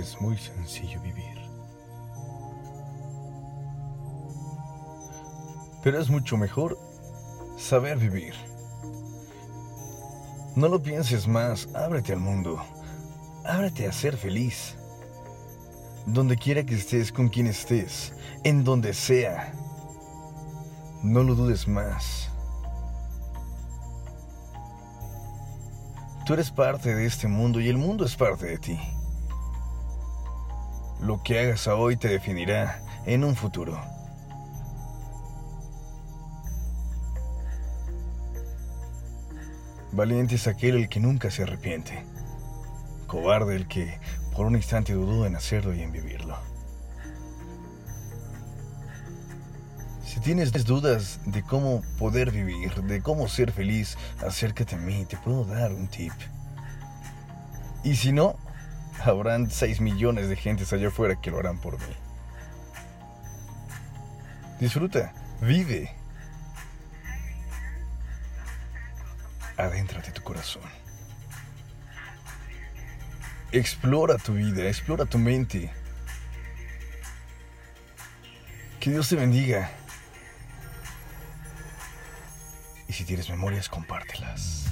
es muy sencillo vivir. Pero es mucho mejor saber vivir. No lo pienses más, ábrete al mundo. Ábrete a ser feliz. Donde quiera que estés, con quien estés, en donde sea. No lo dudes más. Tú eres parte de este mundo y el mundo es parte de ti. Lo que hagas hoy te definirá en un futuro. Valiente es aquel el que nunca se arrepiente. Cobarde el que por un instante dudó en hacerlo y en vivirlo. Si tienes dudas de cómo poder vivir, de cómo ser feliz, acércate a mí, te puedo dar un tip. Y si no, habrán 6 millones de gentes allá afuera que lo harán por mí. Disfruta, vive. Adéntrate tu corazón. Explora tu vida, explora tu mente. Que Dios te bendiga. Y si tienes memorias, compártelas.